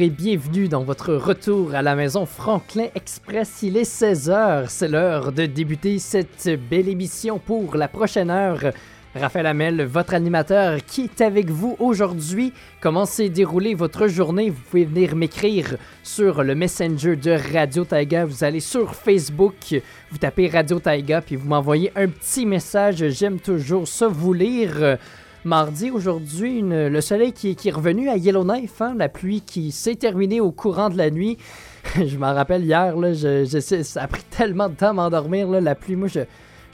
et bienvenue dans votre retour à la maison Franklin Express. Il est 16h, c'est l'heure de débuter cette belle émission pour la prochaine heure. Raphaël Hamel, votre animateur, qui est avec vous aujourd'hui? Comment s'est déroulée votre journée? Vous pouvez venir m'écrire sur le Messenger de Radio Taiga. Vous allez sur Facebook, vous tapez Radio Taiga, puis vous m'envoyez un petit message. J'aime toujours ça vous lire. Mardi, aujourd'hui, le soleil qui, est revenu à Yellowknife, hein, la pluie qui s'est terminée au courant de la nuit. je m'en rappelle hier, je, ça a pris tellement de temps à m'endormir, la pluie. Moi, je,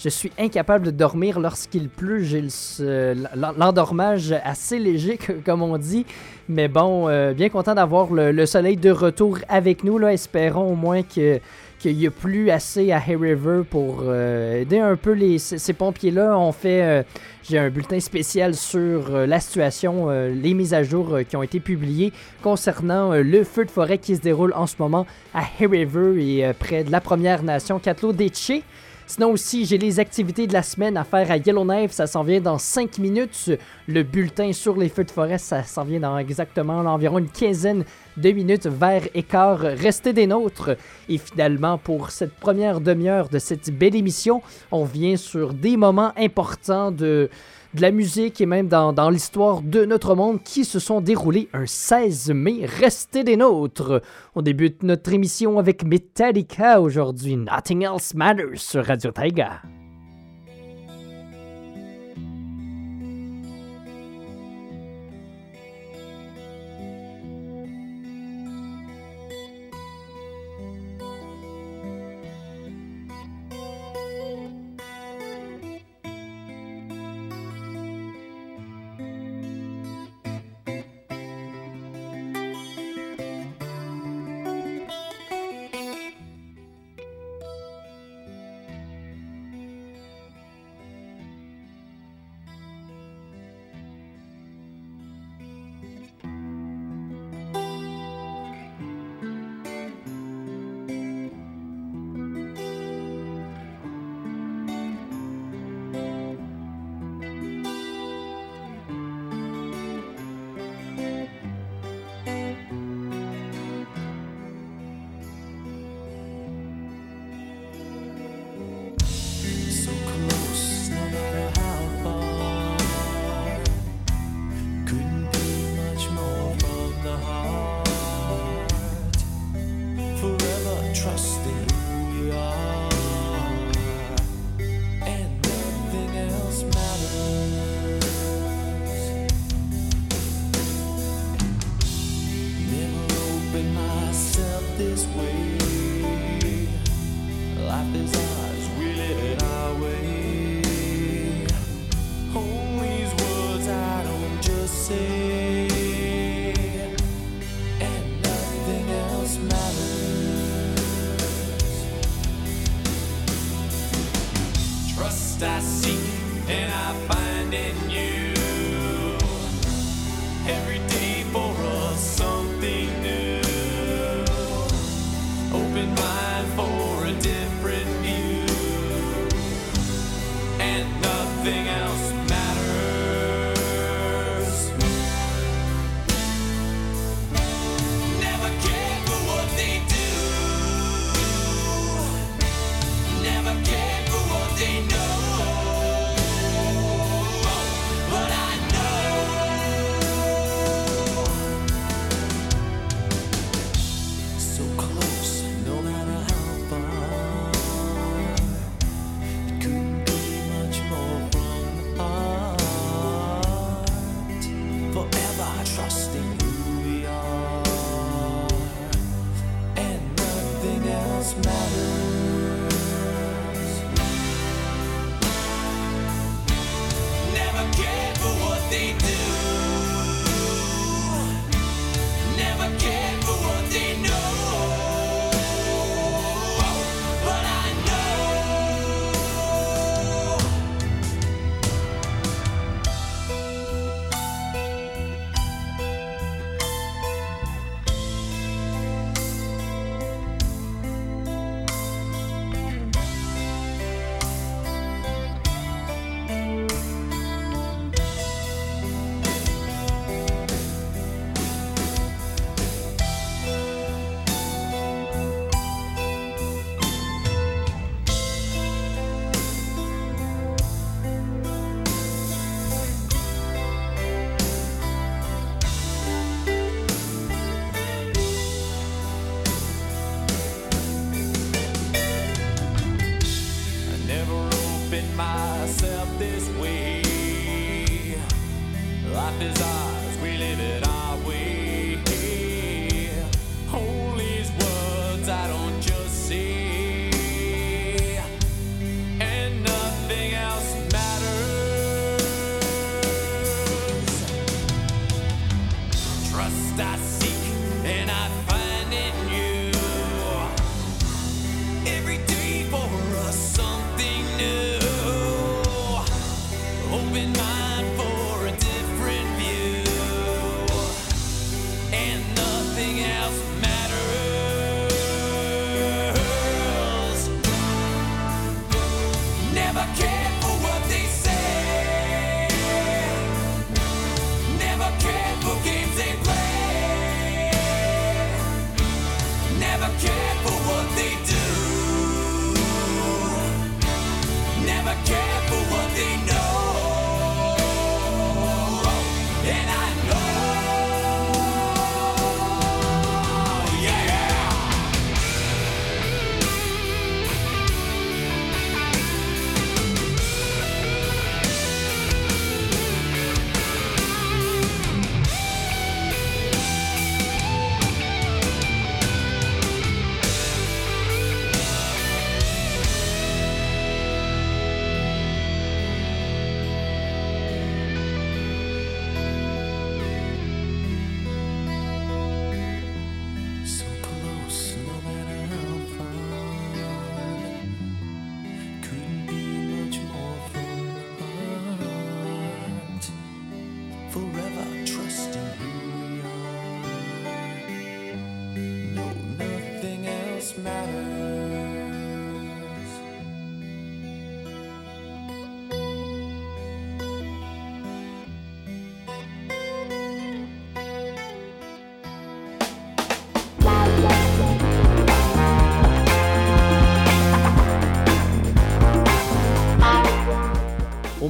je suis incapable de dormir lorsqu'il pleut. J'ai l'endormage assez léger, comme on dit. Mais bon, euh, bien content d'avoir le, soleil de retour avec nous. Espérons au moins que qu'il n'y a plus assez à Hay River pour euh, aider un peu les, ces, pompiers-là. On fait, euh, j'ai un bulletin spécial sur la situation, les mises à jour qui ont été publiées concernant le feu de forêt qui se déroule en ce moment à Hay River et près de la Première Nation, Catlo Deche. Sinon aussi, j'ai les activités de la semaine à faire à Yellowknife. Ça s'en vient dans 5 minutes. Le bulletin sur les feux de forêt, ça s'en vient dans exactement environ une quinzaine de minutes vers écart. Restez des nôtres. Et finalement, pour cette première demi-heure de cette belle émission, on vient sur des moments importants de de la musique et même dans, dans l'histoire de notre monde qui se sont déroulés un 16 mai. Restez des nôtres. On débute notre émission avec Metallica aujourd'hui. Nothing Else Matters sur Radio Taiga. I seek and I find it. Myself this way. Life is ours, we live it our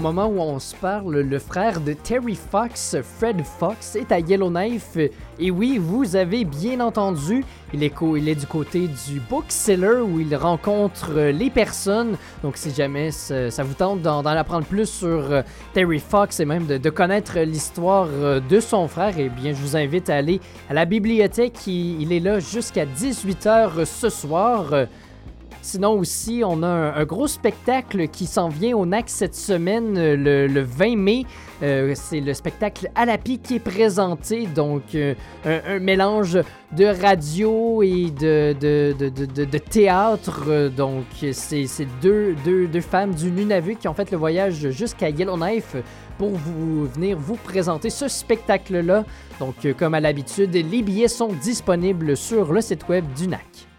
moment où on se parle, le frère de Terry Fox, Fred Fox, est à Yellowknife. Et oui, vous avez bien entendu, il est, du côté du bookseller où il rencontre euh, les personnes. Donc si jamais ça, vous tente d'en apprendre plus sur euh, Terry Fox et même de, de connaître l'histoire euh, de son frère, eh bien je vous invite à aller à la bibliothèque. Il, il est là jusqu'à 18h ce soir. Sinon aussi, on a un, gros spectacle qui s'en vient au NAC cette semaine, euh, le, le 20 mai. Euh, c'est le spectacle Alapi qui est présenté, donc euh, un, mélange de radio et de, théâtre. Donc c'est deux, deux, femmes du Nunavut qui ont fait le voyage jusqu'à Yellowknife pour venir vous présenter ce spectacle-là. Donc comme à l'habitude, les billets sont disponibles sur le site web du NAC.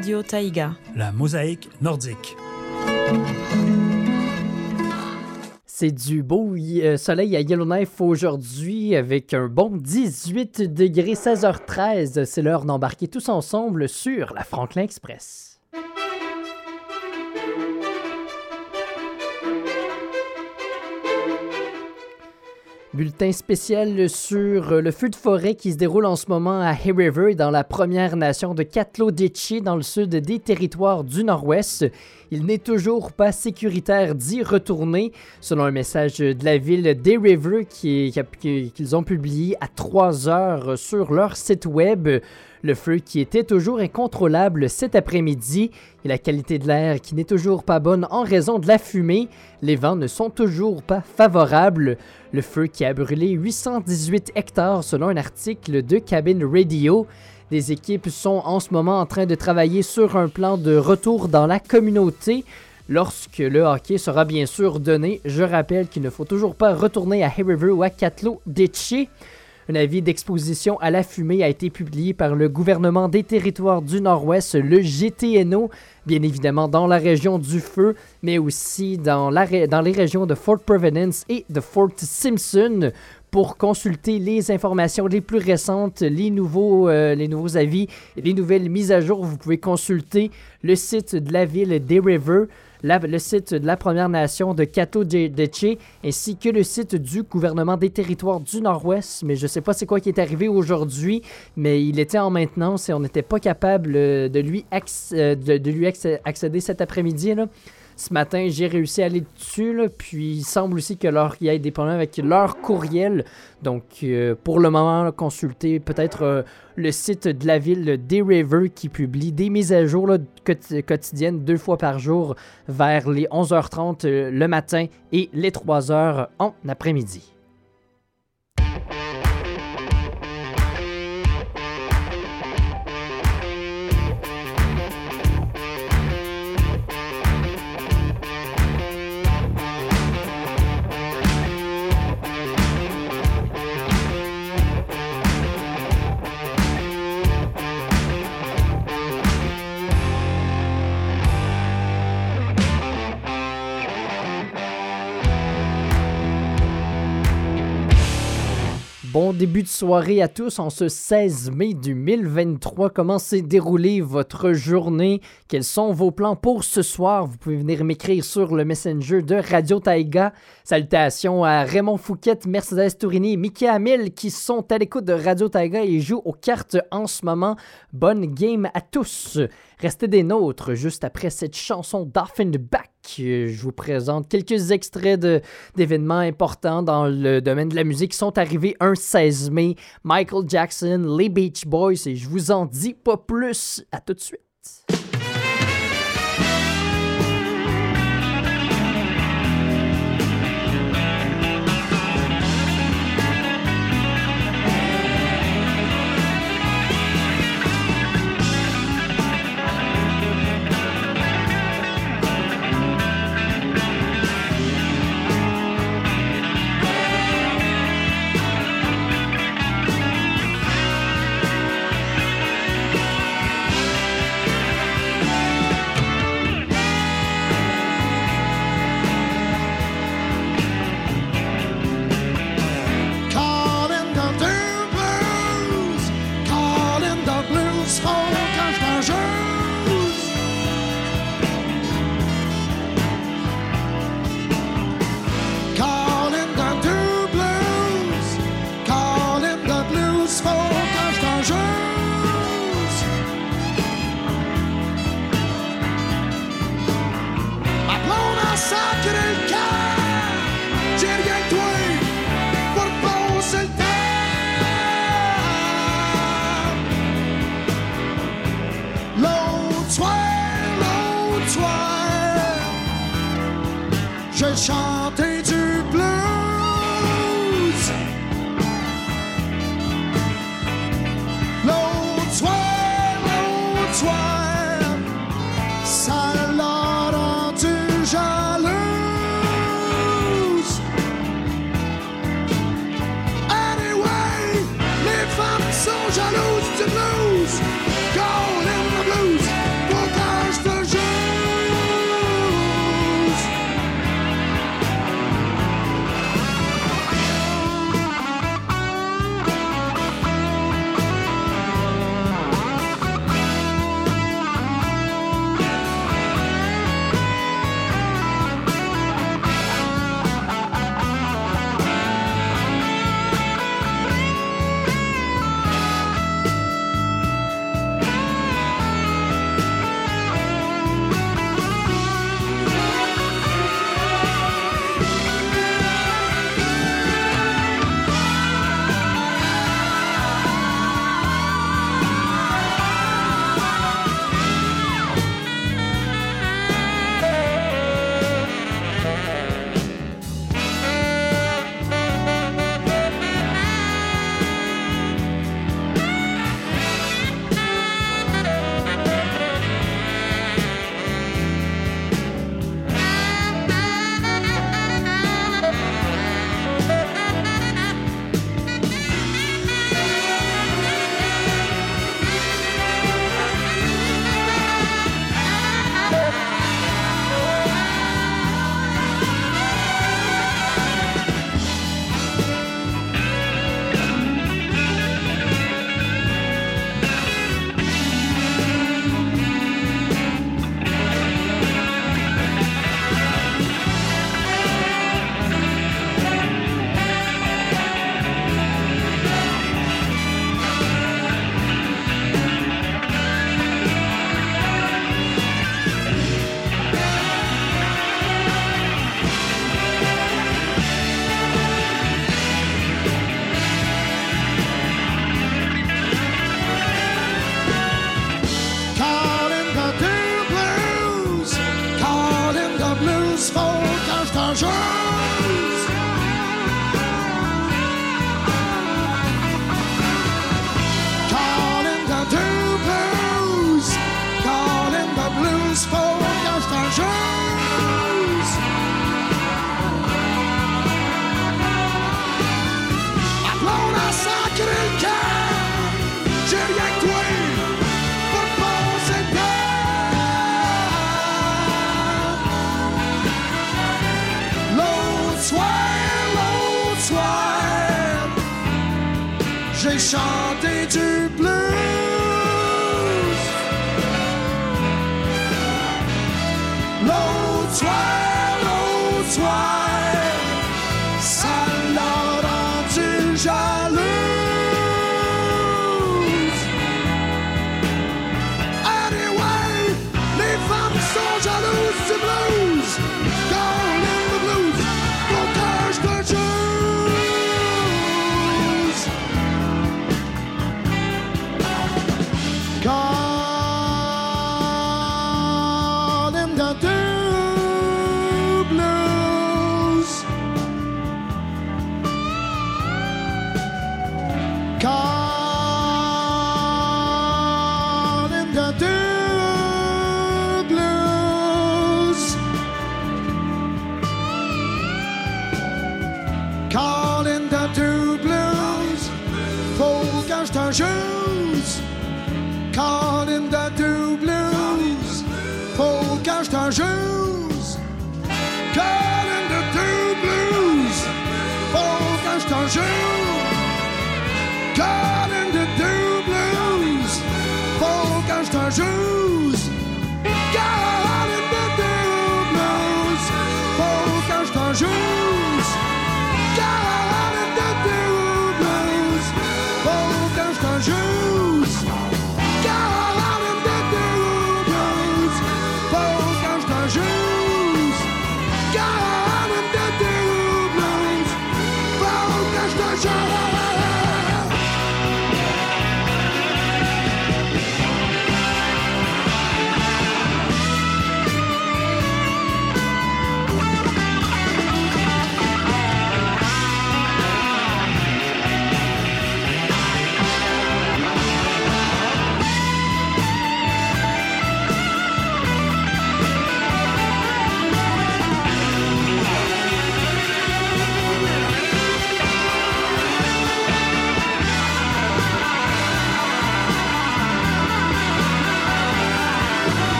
Radio Taïga. La mosaïque nordique. C'est du beau euh, soleil à Yellowknife aujourd'hui avec un bon 18 degrés 16h13. C'est l'heure d'embarquer tous ensemble sur la Franklin Express. Bulletin spécial sur le feu de forêt qui se déroule en ce moment à Hay River dans la première nation de Katloditchi dans le sud des territoires du nord-ouest. Il n'est toujours pas sécuritaire d'y retourner, selon un message de la ville d'Hay River qui- qui- qu'ils ont publié à 3 heures sur leur site web. Le feu qui était toujours incontrôlable cet après-midi et la qualité de l'air qui n'est toujours pas bonne en raison de la fumée. Les vents ne sont toujours pas favorables. Le feu qui a brûlé 818 hectares selon un article de Cabin Radio. Des équipes sont en ce moment en train de travailler sur un plan de retour dans la communauté. Lorsque le hockey sera bien sûr donné, je rappelle qu'il ne faut toujours pas retourner à Hay ou à Catlo Ditchy. Un avis d'exposition à la fumée a été publié par le gouvernement des territoires du Nord-Ouest, le GTNO, bien évidemment dans la région du Feu, mais aussi dans, dans les régions de Fort Providence et de Fort Simpson. Pour consulter les informations les plus récentes, les nouveaux, euh, les nouveaux avis les nouvelles mises à jour, vous pouvez consulter le site de la ville des River, le site de la Première Nation de Cato Deche, ainsi que le site du gouvernement des territoires du Nord-Ouest. Mais je ne sais pas c'est quoi qui est arrivé aujourd'hui, mais il était en maintenance et on n'était pas capable euh, de lui, euh, de, lui acc- accéder cet après-midi. Ce matin, j'ai réussi à aller dessus, puis il semble aussi que leur, y ait des problèmes avec leur courriel. Donc, euh, pour le moment, consultez peut-être euh, le site de la ville des River qui publie des mises à jour quotidiennes deux fois par jour vers les 11h30 euh, le matin et les 3h en après-midi. Bon début de soirée à tous en ce 16 mai 2023. Comment s'est déroulée votre journée? Quels sont vos plans pour ce soir? Vous pouvez venir m'écrire sur le messenger de Radio Taïga. Salutations à Raymond Fouquet, Mercedes Tourini et Mickey Hamil qui sont à l'écoute de Radio Taïga et jouent aux cartes en ce moment. Bonne game à tous. Restez des nôtres juste après cette chanson. Euh, Je vous présente quelques extraits d'événements importants dans le domaine de la musique qui sont arrivés un 16 mai. Michael Jackson, les Beach Boys et je vous en dis pas plus. À tout de suite. je chante.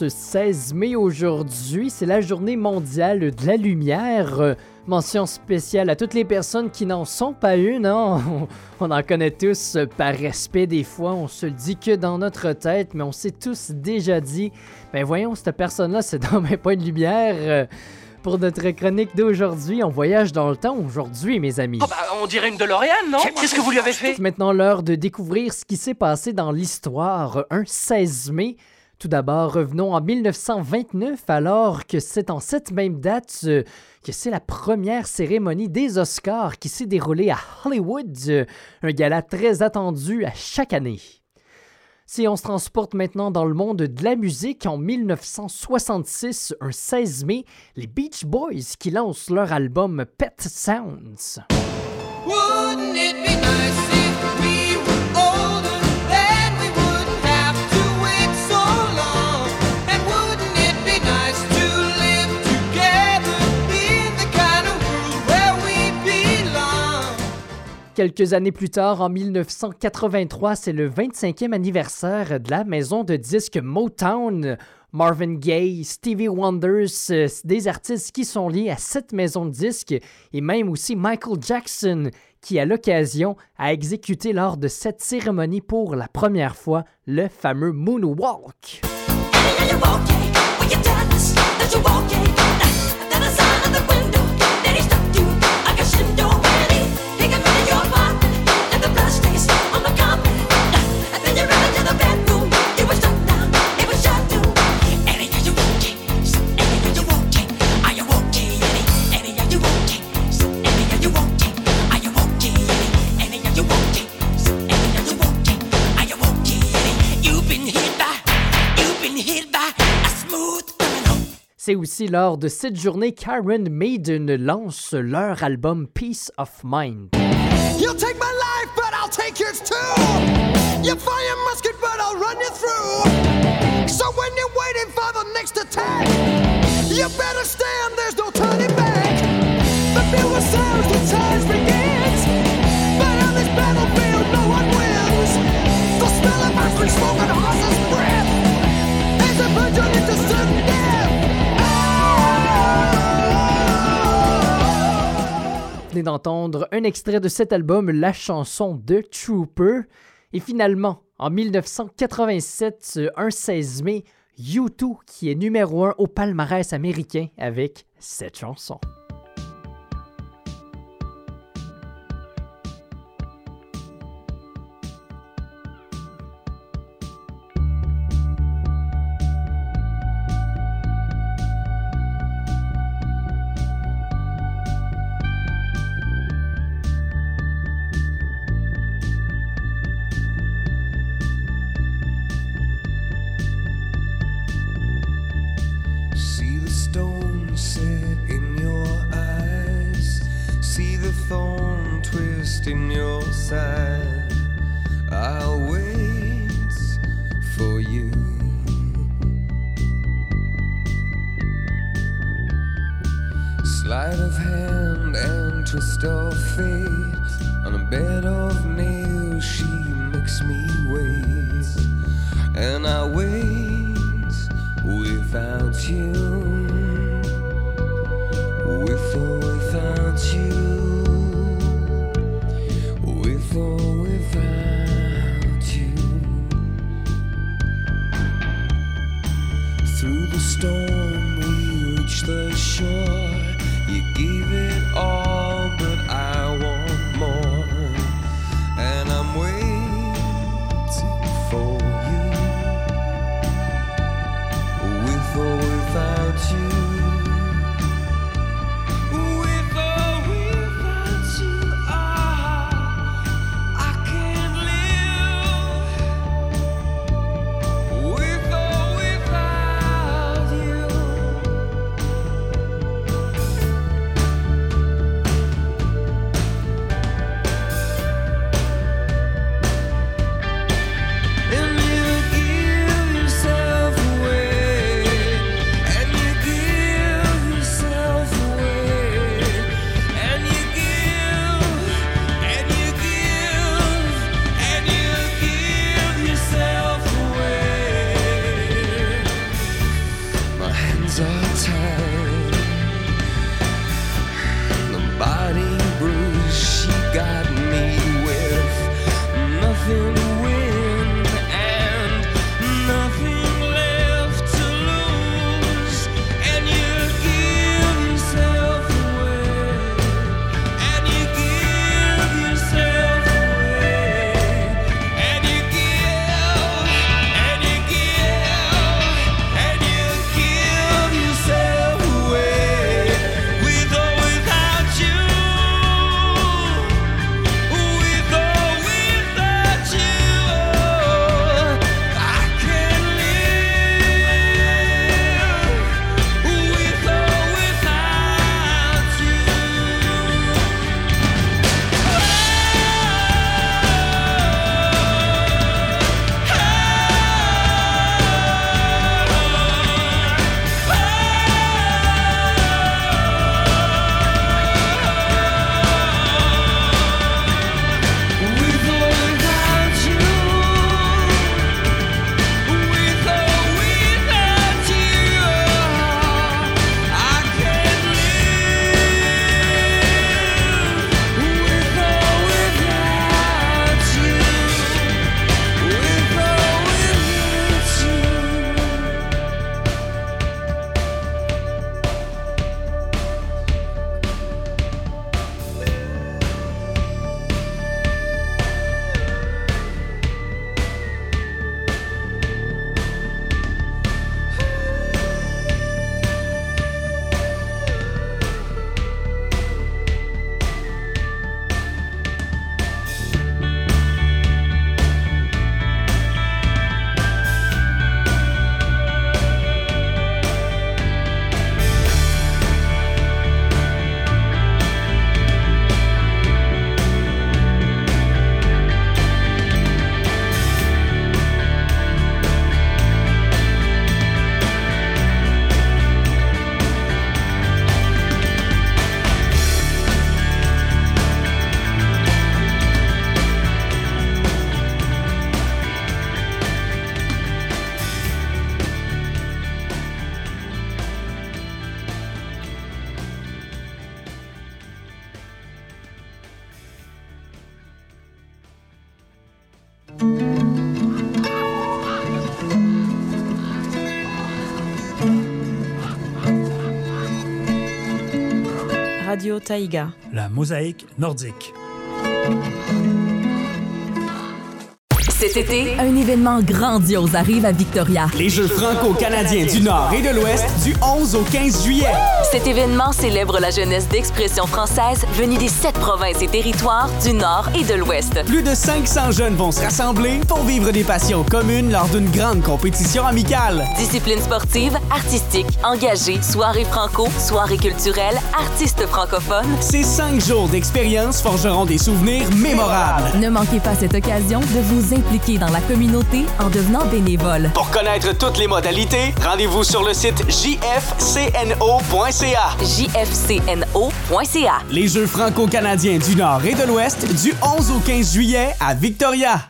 Ce 16 mai aujourd'hui, c'est la journée mondiale de la lumière. Euh, mention spéciale à toutes les personnes qui n'en sont pas une. hein. On, en connaît tous euh, par respect des fois. On se le dit que dans notre tête, mais on s'est tous déjà dit, ben voyons, cette personne-là, c'est dans même pas une lumière. Euh, Pour notre chronique d'aujourd'hui, on voyage dans le temps aujourd'hui, mes amis. Oh bah, on dirait une DeLorean, non? Qu'est-ce que vous lui avez fait? C'est maintenant l'heure de découvrir ce qui s'est passé dans l'histoire un 16 mai. Tout d'abord, revenons en 1929, alors que c'est en cette même date euh, que c'est la première cérémonie des Oscars qui s'est déroulée à Hollywood, euh, un gala très attendu à chaque année. Si on se transporte maintenant dans le monde de la musique, en 1966, un 16 mai, les Beach Boys qui lancent leur album Pet Sounds. Quelques années plus tard, en 1983, c'est le 25e anniversaire de la maison de disques Motown. Marvin Gaye, Stevie Wonder, des artistes qui sont liés à cette maison de disques, et même aussi Michael Jackson, qui à l'occasion a exécuté lors de cette cérémonie pour la première fois le fameux Moonwalk. C'est aussi lors de cette journée Karen Maiden lance leur album Peace of Mind. You'll take my life, but I'll take yours too. You fire your musket, but I'll run you through. So when you're waiting for the next attack, you better stand. There's no turning back. The fewer sounds, the times begins. But on this battlefield, no one wins. The smell of ice cream, smoke, and horses' breath. D'entendre un extrait de cet album, la chanson de Trooper. Et finalement, en 1987, un 16 mai, U2 qui est numéro 1 au palmarès américain avec cette chanson. And I wait without you. La mosaïque nordique. Cet été, un événement grandiose arrive à Victoria. Les Jeux franco-canadiens du Nord et de l'Ouest du 11 au 15 juillet. Cet événement célèbre la jeunesse d'expression française venue des sept provinces et territoires du Nord et de l'Ouest. Plus de 500 jeunes vont se rassembler pour vivre des passions communes lors d'une grande compétition amicale. Disciplines sportives, artistiques, engagées, soirées franco, soirées culturelles, artistes francophones. Ces cinq jours d'expérience forgeront des souvenirs mémorables. Ne manquez pas cette occasion de vous impliquer dans la communauté en devenant bénévole. Pour connaître toutes les modalités, rendez-vous sur le site jfcno.ca. jfcno.ca. Les Jeux franco-canadiens du Nord et de l'Ouest du 11 au 15 juillet à Victoria.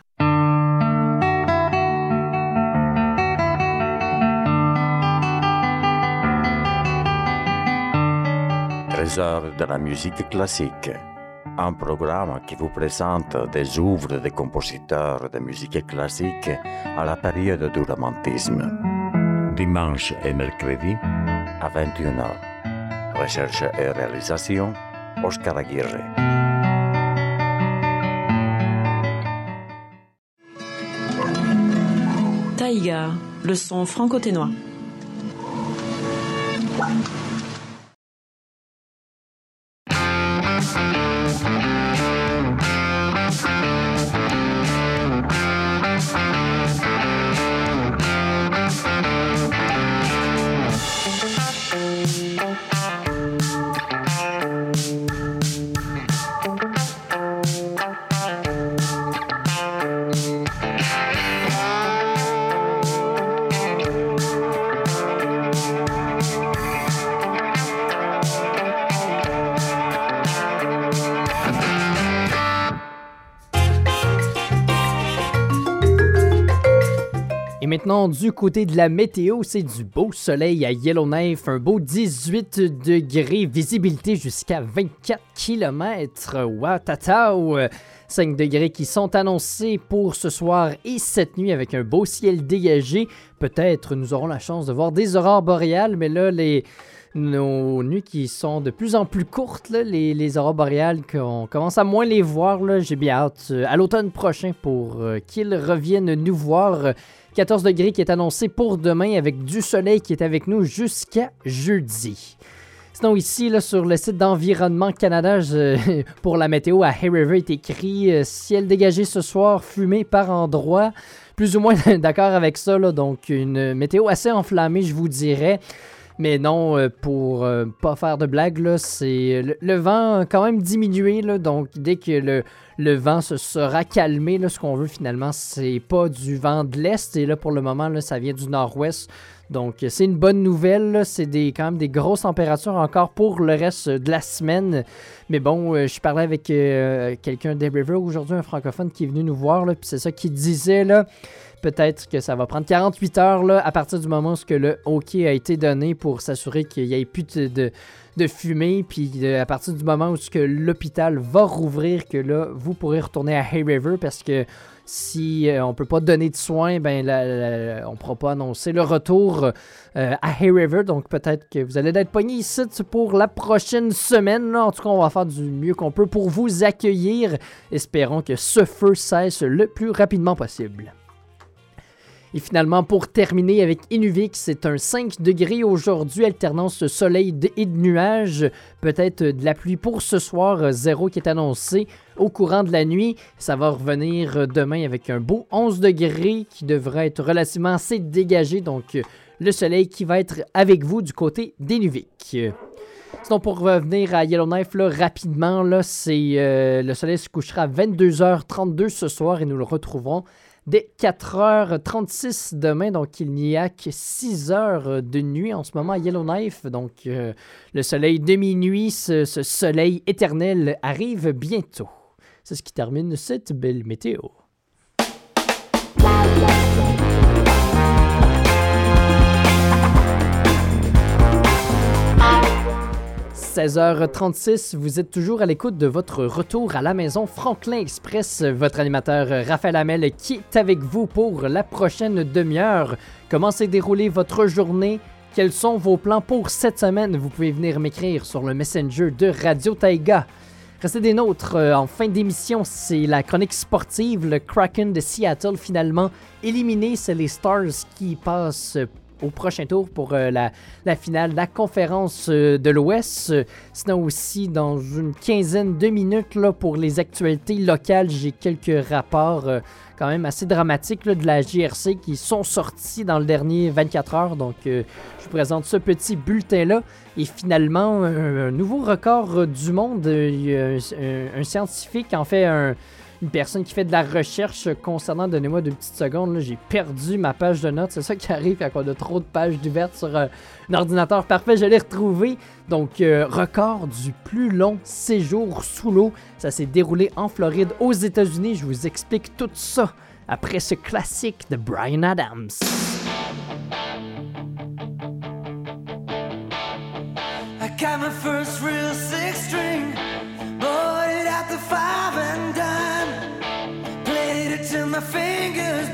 Trésor de la musique classique. Un programme qui vous présente des œuvres de compositeurs de musique classique à la période du romantisme. Dimanche et mercredi à 21h. Recherche et réalisation, Oscar Aguirre. Taïga, le son franco-ténois. Du côté de la météo, c'est du beau soleil à Yellowknife, un beau 18 degrés, visibilité jusqu'à 24 km. Watatao! 5 degrés qui sont annoncés pour ce soir et cette nuit avec un beau ciel dégagé. Peut-être nous aurons la chance de voir des aurores boréales, mais là, les, nos nuits qui sont de plus en plus courtes, les, les aurores boréales, qu'on commence à moins les voir. J'ai bien hâte euh, à l'automne prochain pour euh, qu'ils reviennent nous voir. 14 degrés qui est annoncé pour demain avec du soleil qui est avec nous jusqu'à jeudi. Sinon, ici, là, sur le site d'Environnement Canada, pour la météo à Hay River, est écrit euh, ciel dégagé ce soir, fumée par endroits. Plus ou moins d'accord avec ça, là, donc une météo assez enflammée, je vous dirais. Mais non, euh, pour euh, pas faire de blague, c'est le, le vent quand même diminué, là, donc dès que le, le vent se sera calmé, ce qu'on veut finalement, c'est pas du vent de l'est, et là pour le moment, ça vient du nord-ouest. Donc c'est une bonne nouvelle, c'est quand même des grosses températures encore pour le reste de la semaine. Mais bon, euh, je parlais avec euh, quelqu'un des River aujourd'hui, un francophone qui est venu nous voir, puis c'est ça qu'il disait là. Peut-être que ça va prendre 48 heures là, à partir du moment où le OK a été donné pour s'assurer qu'il n'y ait plus de, fumée. Puis à partir du moment où l'hôpital va rouvrir, que là, vous pourrez retourner à Hay River parce que si euh, on peut pas donner de soins, ben on ne pourra pas annoncer le retour euh, à Hay River. Donc peut-être que vous allez être pogné ici pour la prochaine semaine. là. En tout cas, on va faire du mieux qu'on peut pour vous accueillir. Espérons que ce feu cesse le plus rapidement possible. Et finalement, pour terminer avec Inuvik, c'est un 5 degrés aujourd'hui, alternance soleil et de nuages. Peut-être de la pluie pour ce soir, euh, zéro qui est annoncé au courant de la nuit. Ça va revenir euh, demain avec un beau 11 degrés qui devrait être relativement assez dégagé. Donc, euh, le soleil qui va être avec vous du côté d'Inuvik. Sinon, pour revenir à Yellowknife, rapidement, là, le soleil se couchera à 22h32 ce soir et nous le retrouverons dès 4h36 demain. Donc, il n'y a que 6 heures de nuit en ce moment à Yellowknife. Donc, euh, le soleil de minuit, ce, ce soleil éternel arrive bientôt. C'est ce qui termine cette belle météo. 16h36, vous êtes toujours à l'écoute de votre retour à la maison Franklin Express. Votre animateur Raphaël Hamel qui est avec vous pour la prochaine demi-heure. Comment s'est déroulée votre journée? Quels sont vos plans pour cette semaine? Vous pouvez venir m'écrire sur le Messenger de Radio Taiga. Restez des nôtres. euh, en fin d'émission, c'est la chronique sportive. Le Kraken de Seattle finalement éliminé. C'est les Stars qui passent au prochain tour pour euh, la, finale de la conférence euh, de l'Ouest. Sinon aussi, dans une quinzaine de minutes, là, pour les actualités locales, j'ai quelques rapports euh, quand même assez dramatiques de la JRC qui sont sortis dans le dernier 24 heures. Donc, je vous présente ce petit bulletin-là. Et finalement, un, nouveau record du monde. Un- un scientifique, en fait, un- une personne qui fait de la recherche concernant, donnez-moi deux petites secondes, j'ai perdu ma page de notes. C'est ça qui arrive quand on a trop de pages ouvertes sur euh, un ordinateur. Parfait, je l'ai retrouvé. Donc, euh, record du plus long séjour sous l'eau. Ça s'est déroulé en Floride, aux États-Unis. Je vous explique tout ça après ce classique de Brian Adams. Fingers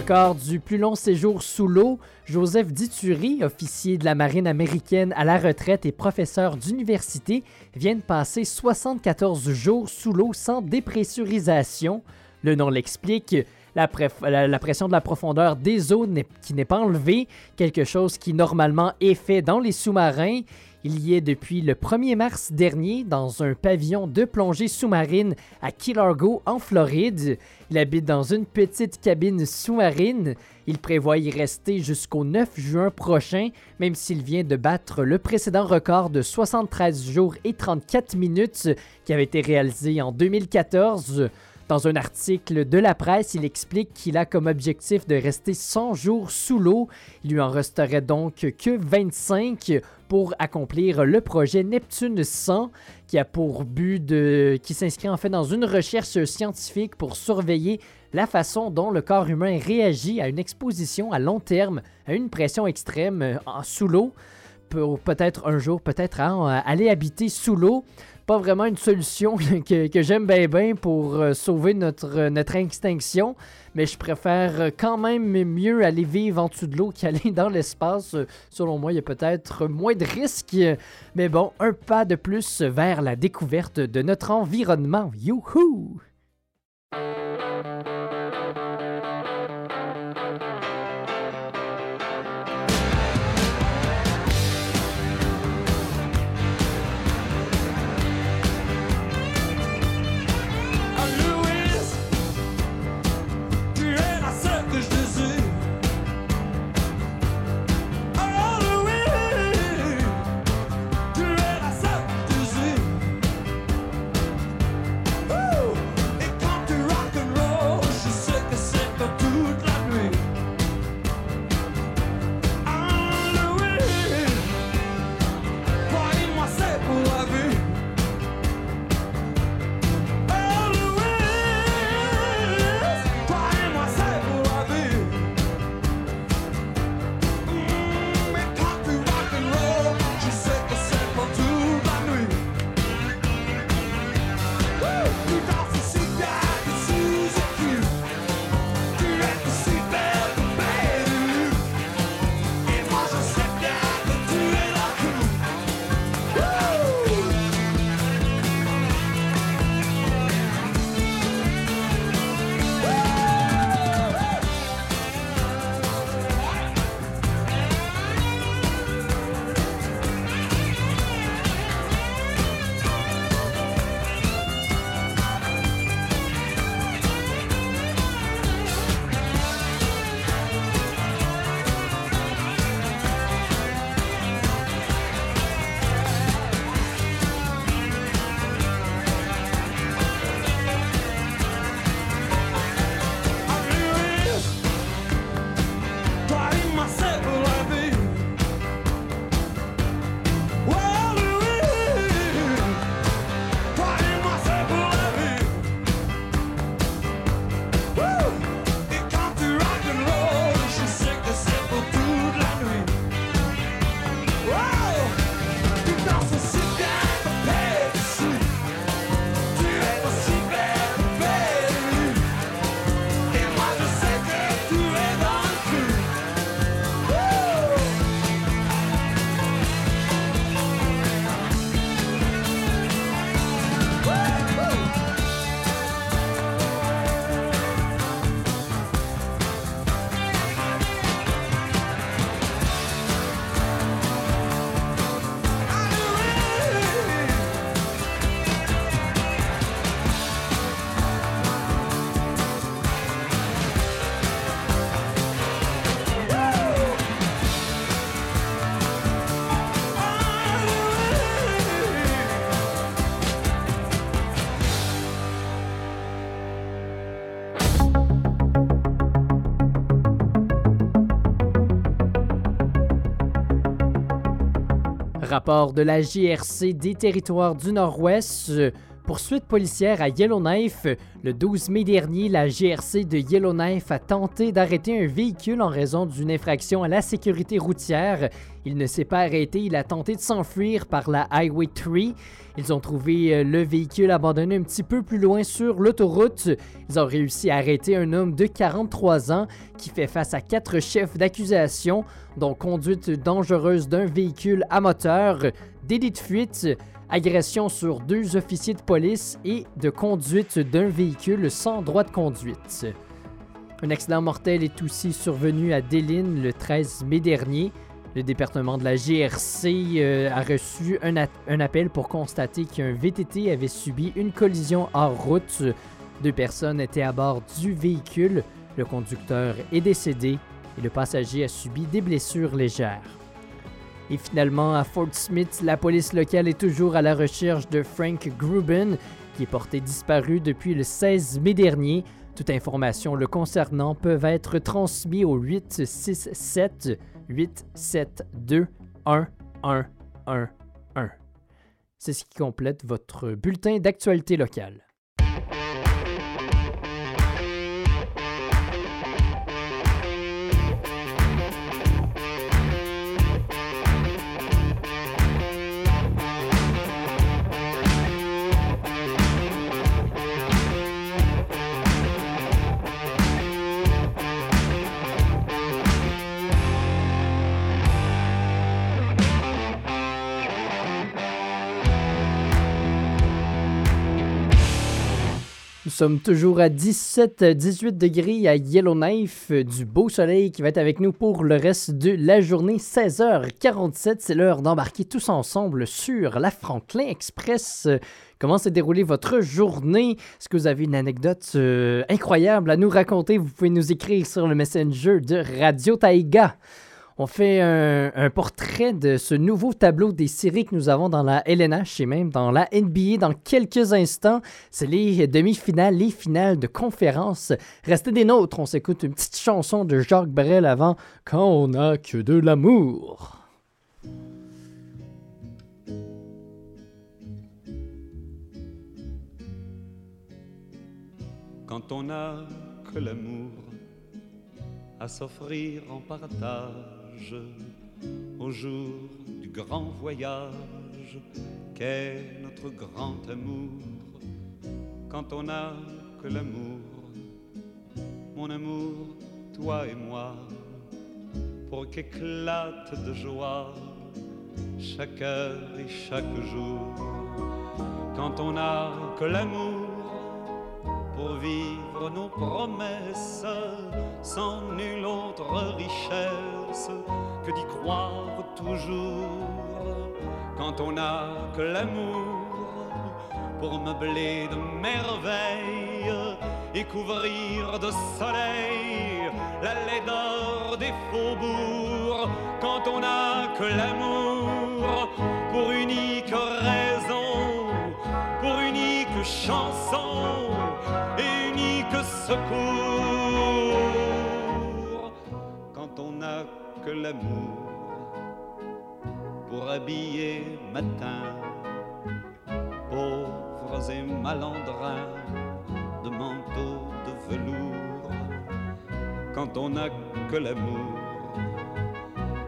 Record du plus long séjour sous l'eau, Joseph Dituri, officier de la marine américaine à la retraite et professeur d'université, vient de passer 74 jours sous l'eau sans dépressurisation. Le nom l'explique. La, la- pression de la profondeur des eaux qui n'est pas enlevée, quelque chose qui normalement est fait dans les sous-marins. Il y est depuis le 1er mars dernier dans un pavillon de plongée sous-marine à Key Largo en Floride. Il habite dans une petite cabine sous-marine. Il prévoit y rester jusqu'au 9 juin prochain, même s'il vient de battre le précédent record de 73 jours et 34 minutes qui avait été réalisé en 2014. Dans un article de la presse, il explique qu'il a comme objectif de rester 100 jours sous l'eau. Il lui en resterait donc que 25 pour accomplir le projet Neptune 100 qui a pour but de qui s'inscrit en fait dans une recherche scientifique pour surveiller la façon dont le corps humain réagit à une exposition à long terme à une pression extrême sous l'eau pour peut-être un jour peut-être aller habiter sous l'eau pas vraiment une solution que, j'aime bien pour euh, sauver notre, euh, notre extinction, mais je préfère euh, quand même mieux aller vivre en dessous de l'eau qu'aller dans l'espace. Selon moi, il y a peut-être moins de risques, mais bon, un pas de plus vers la découverte de notre environnement. Youhou! Rapport de la JRC des territoires du Nord-Ouest. Poursuite policière à Yellowknife. Le 12 mai dernier, la GRC de Yellowknife a tenté d'arrêter un véhicule en raison d'une infraction à la sécurité routière. Il ne s'est pas arrêté, il a tenté de s'enfuir par la Highway 3. Ils ont trouvé euh, le véhicule abandonné un petit peu plus loin sur l'autoroute. Ils ont réussi à arrêter un homme de 43 ans qui fait face à quatre chefs d'accusation, dont conduite dangereuse d'un véhicule à moteur, délit de fuite, agression sur deux officiers de police et de conduite d'un véhicule sans droit de conduite. Un accident mortel est aussi survenu à Déline le 13 mai dernier. Le département de la GRC euh, a reçu un, un appel pour constater qu'un VTT avait subi une collision hors route. Deux personnes étaient à bord du véhicule. Le conducteur est décédé et le passager a subi des blessures légères. Et finalement, à Fort Smith, la police locale est toujours à la recherche de Frank Gruben, porté disparu depuis le 16 mai dernier. Toute information le concernant peuvent être transmis au 867 872 1111. C'est ce qui complète votre bulletin d'actualité locale. Sommes toujours à 17-18 degrés à Yellowknife, du beau soleil qui va être avec nous pour le reste de la journée. 16h47, c'est l'heure d'embarquer tous ensemble sur la Franklin Express. Comment s'est déroulée votre journée? Est-ce que vous avez une anecdote euh, incroyable à nous raconter? Vous pouvez nous écrire sur le messenger de Radio Taïga. On fait un, portrait de ce nouveau tableau des séries que nous avons dans la LNH et même dans la NBA dans quelques instants. C'est les demi-finales, les finales de conférence. Restez des nôtres, on s'écoute une petite chanson de Jacques Brel avant Quand on n'a que de l'amour. quand on n'a que l'amour à s'offrir en partage au jour du grand voyage qu'est notre grand amour. Quand on n'a que l'amour, mon amour, toi et moi, pour qu'éclate de joie chaque heure et chaque jour. Quand on n'a que l'amour, pour vivre nos promesses sans nulle autre richesse que d'y croire toujours. Quand on n'a que l'amour pour meubler de merveilles et couvrir de soleil la laideur des faubourgs. Quand on n'a que l'amour pour unique raison, pour unique chanson Quand on n'a que l'amour pour habiller matin pauvres et malandrins de manteaux de velours. Quand on n'a que l'amour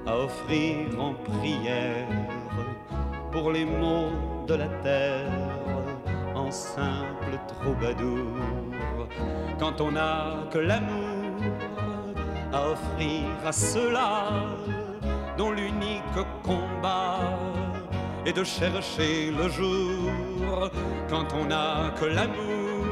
à offrir en prière pour les maux de la terre en simple troubadour. Quand on n'a que l'amour à offrir à ceux-là dont l'unique combat est de chercher le jour. Quand on n'a que l'amour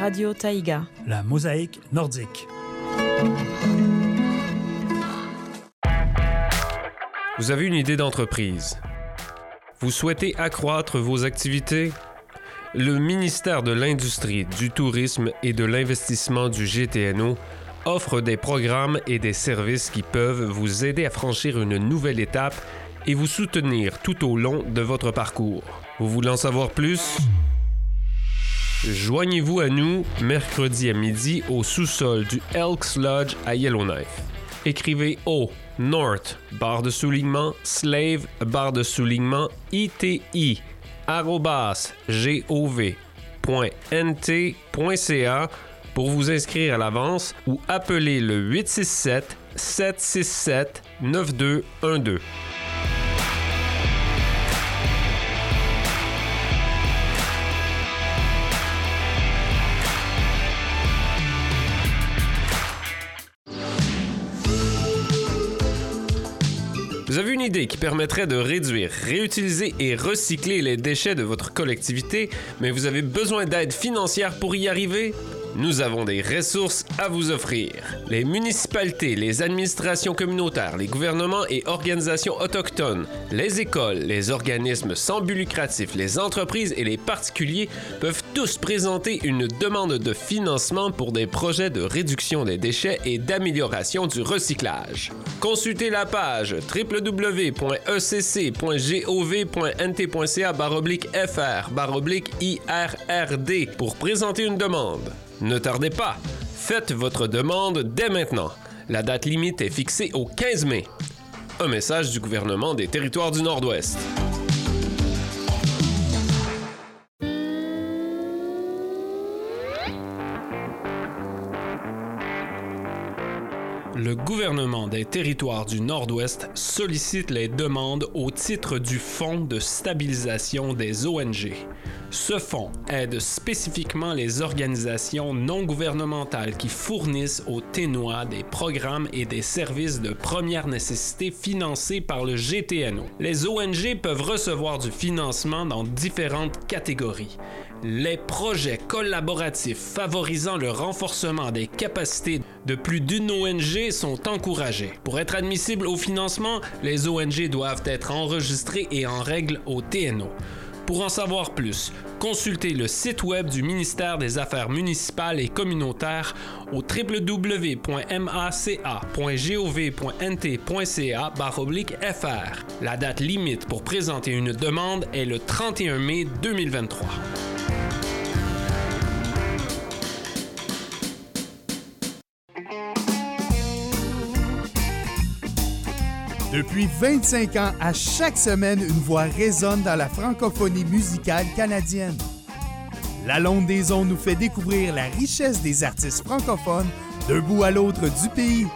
Radio Taïga. La mosaïque nordique. Vous avez une idée d'entreprise. Vous souhaitez accroître vos activités? Le ministère de l'Industrie, du Tourisme et de l'Investissement du GTNO offre des programmes et des services qui peuvent vous aider à franchir une nouvelle étape et vous soutenir tout au long de votre parcours. Vous voulez en savoir plus? Joignez-vous à nous mercredi à midi au sous-sol du Elks Lodge à Yellowknife. Écrivez au North, barre de soulignement, slave, barre de soulignement, ITI, arrobas, gov.nt.ca pour vous inscrire à l'avance ou appelez le 867 767 9212. Idée qui permettrait de réduire, réutiliser et recycler les déchets de votre collectivité, mais vous avez besoin d'aide financière pour y arriver? Nous avons des ressources à vous offrir. Les municipalités, les administrations communautaires, les gouvernements et organisations autochtones, les écoles, les organismes sans but lucratif, les entreprises et les particuliers peuvent tous présenter une demande de financement pour des projets de réduction des déchets et d'amélioration du recyclage. Consultez la page www.ecc.gov.nt.ca fr IRRD pour présenter une demande. Ne tardez pas, faites votre demande dès maintenant. La date limite est fixée au 15 mai. Un message du gouvernement des territoires du Nord-Ouest. Le gouvernement des territoires du Nord-Ouest sollicite les demandes au titre du Fonds de stabilisation des ONG. Ce fonds aide spécifiquement les organisations non gouvernementales qui fournissent au Ténois des programmes et des services de première nécessité financés par le GTNO. Les ONG peuvent recevoir du financement dans différentes catégories. Les projets collaboratifs favorisant le renforcement des capacités de plus d'une ONG sont encouragés. Pour être admissibles au financement, les ONG doivent être enregistrées et en règle au TNO. Pour en savoir plus, consultez le site web du ministère des Affaires municipales et communautaires au www.maca.gov.nt.ca fr. La date limite pour présenter une demande est le 31 mai 2023. Depuis 25 ans, à chaque semaine, une voix résonne dans la francophonie musicale canadienne. La Londe des Ondes nous fait découvrir la richesse des artistes francophones d'un bout à l'autre du pays.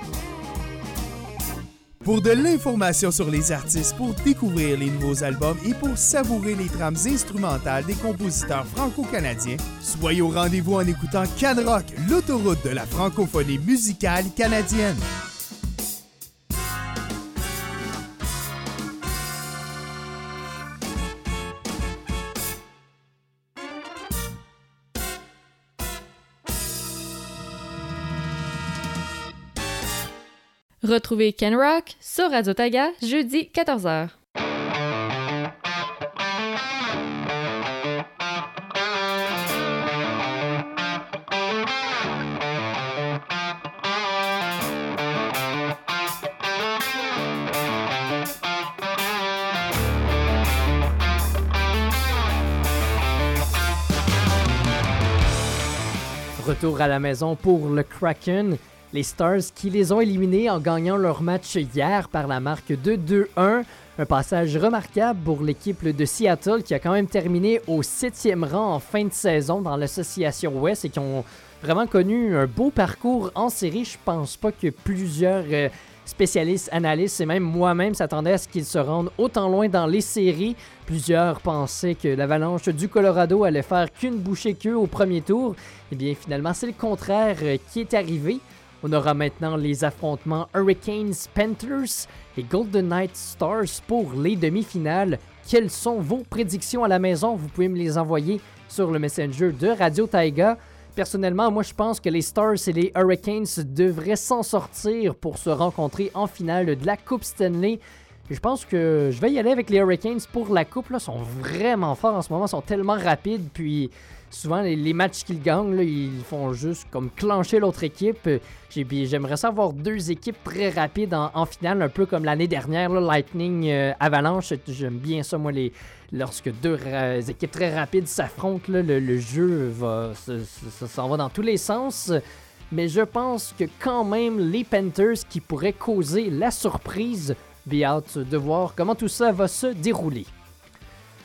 Pour de l'information sur les artistes, pour découvrir les nouveaux albums et pour savourer les trames instrumentales des compositeurs franco-canadiens, soyez au rendez-vous en écoutant Can Rock, l'autoroute de la francophonie musicale canadienne. Retrouvez Ken Rock sur Radio Taga jeudi 14h. Retour à la maison pour le Kraken. Les Stars qui les ont éliminés en gagnant leur match hier par la marque de 2-1. Un passage remarquable pour l'équipe de Seattle qui a quand même terminé au septième rang en fin de saison dans l'association Ouest et qui ont vraiment connu un beau parcours en série. Je pense pas que plusieurs euh, spécialistes, analystes et même moi-même s'attendaient à ce qu'ils se rendent autant loin dans les séries. Plusieurs pensaient que l'Avalanche du Colorado allait faire qu'une bouchée queue au premier tour. Eh bien, finalement, c'est le contraire euh, qui est arrivé. On aura maintenant les affrontements Hurricanes Panthers et Golden Knight Stars pour les demi-finales. Quelles sont vos prédictions à la maison? Vous pouvez me les envoyer sur le Messenger de Radio Taiga. Personnellement, moi je pense que les Stars et les Hurricanes devraient s'en sortir pour se rencontrer en finale de la Coupe Stanley. Je pense que je vais y aller avec les Hurricanes pour la coupe. Là, sont vraiment forts en ce moment, sont tellement rapides. Puis souvent, les, matchs qu'ils gagnent, là, ils font juste comme clencher l'autre équipe. J'aimerais ça avoir deux équipes très rapides en, finale, un peu comme l'année dernière, Lightning euh, Avalanche. J'aime bien ça, moi, les, lorsque deux équipes très rapides s'affrontent, le, le jeu va, s'en va dans tous les sens. Mais je pense que quand même, les Panthers qui pourraient causer la surprise, bien hâte de voir comment tout ça va se dérouler.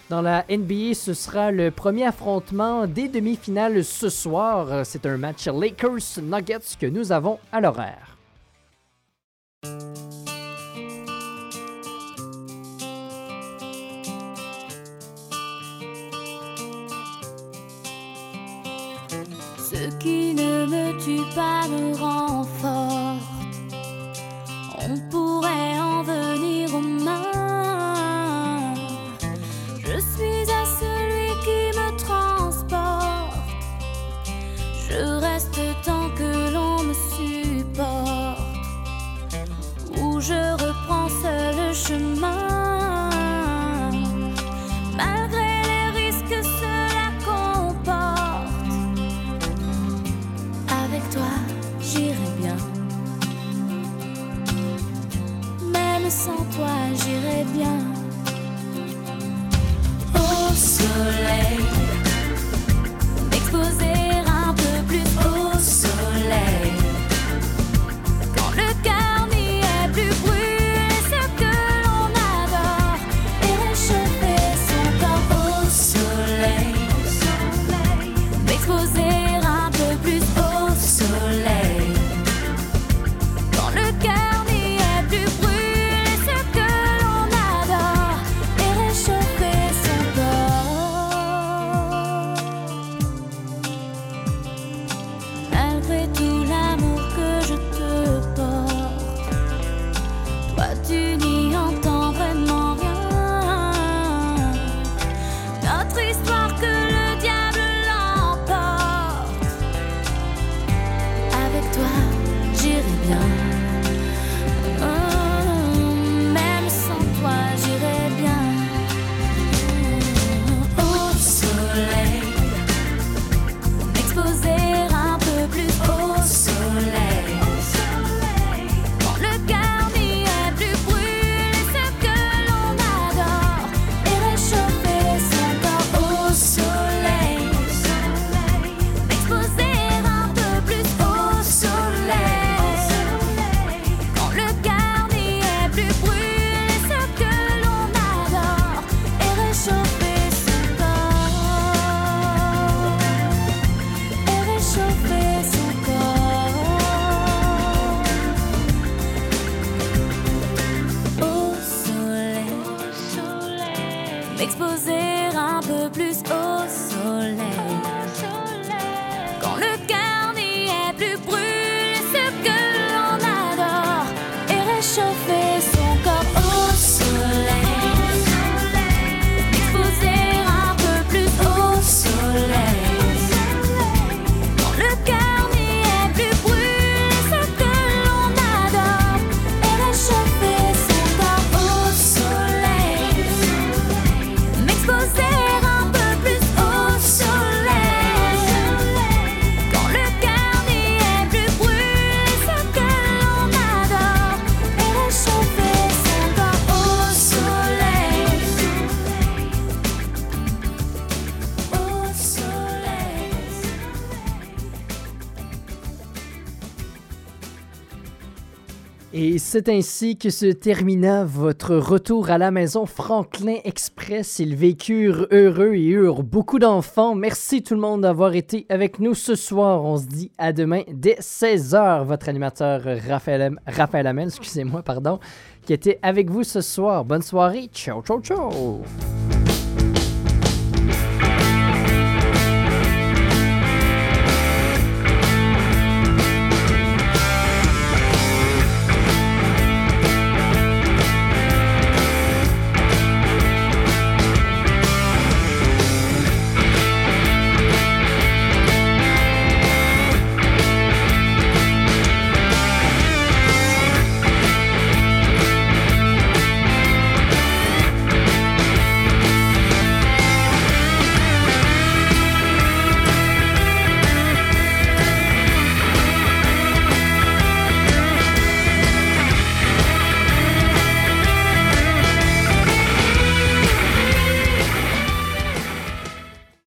Dans la NBA, ce sera le premier affrontement des demi-finales ce soir. C'est un match Lakers-Nuggets que nous avons à l'horaire. Ce qui ne me tue pas me rend. On pourrait Au soleil, c'est ainsi que se termina votre retour à la maison Franklin Express. Ils vécurent heureux et eurent beaucoup d'enfants. Merci tout le monde d'avoir été avec nous ce soir. On se dit à demain dès 16h. Votre animateur Raphaël, Raphaël Hamel, excusez-moi, pardon, qui était avec vous ce soir. Bonne soirée. Ciao, ciao, ciao.